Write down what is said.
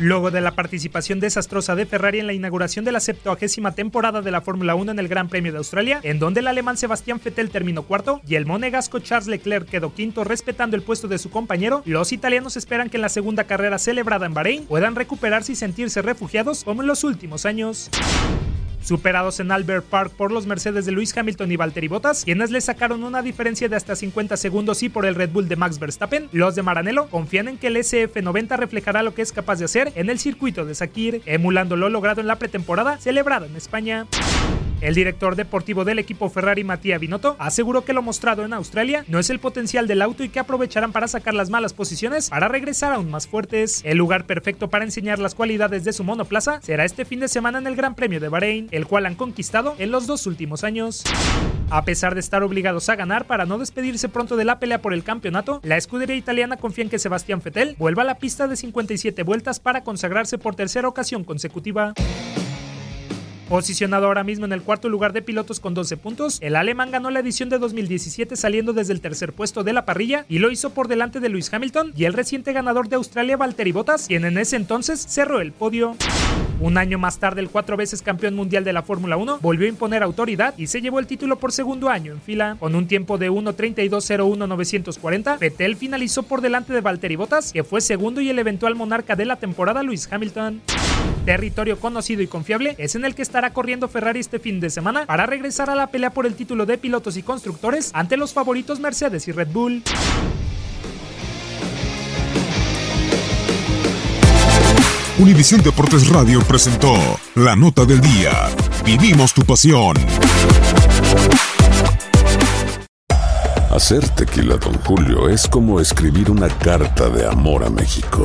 Luego de la participación desastrosa de Ferrari en la inauguración de la 70 temporada de la Fórmula 1 en el Gran Premio de Australia, en donde el alemán Sebastián Vettel terminó cuarto y el monegasco Charles Leclerc quedó quinto respetando el puesto de su compañero, los italianos esperan que en la segunda carrera celebrada en Bahrein puedan recuperarse y sentirse refugiados como en los últimos años superados en Albert Park por los Mercedes de Lewis Hamilton y Valtteri Bottas, quienes le sacaron una diferencia de hasta 50 segundos y por el Red Bull de Max Verstappen, los de Maranello confían en que el SF90 reflejará lo que es capaz de hacer en el circuito de Sakir, emulando lo logrado en la pretemporada celebrada en España. El director deportivo del equipo Ferrari, Matías Binotto, aseguró que lo mostrado en Australia no es el potencial del auto y que aprovecharán para sacar las malas posiciones para regresar aún más fuertes. El lugar perfecto para enseñar las cualidades de su monoplaza será este fin de semana en el Gran Premio de Bahrein, el cual han conquistado en los dos últimos años. A pesar de estar obligados a ganar para no despedirse pronto de la pelea por el campeonato, la escudería italiana confía en que Sebastián Vettel vuelva a la pista de 57 vueltas para consagrarse por tercera ocasión consecutiva. Posicionado ahora mismo en el cuarto lugar de pilotos con 12 puntos, el alemán ganó la edición de 2017 saliendo desde el tercer puesto de la parrilla y lo hizo por delante de Lewis Hamilton y el reciente ganador de Australia Valtteri Bottas, quien en ese entonces cerró el podio. Un año más tarde, el cuatro veces campeón mundial de la Fórmula 1 volvió a imponer autoridad y se llevó el título por segundo año en fila. Con un tiempo de 1.32.01.940, Vettel finalizó por delante de Valtteri Bottas, que fue segundo y el eventual monarca de la temporada, Lewis Hamilton. Territorio conocido y confiable es en el que estará corriendo Ferrari este fin de semana para regresar a la pelea por el título de pilotos y constructores ante los favoritos Mercedes y Red Bull. Univisión Deportes Radio presentó la nota del día. Vivimos tu pasión. Hacer tequila, don Julio, es como escribir una carta de amor a México.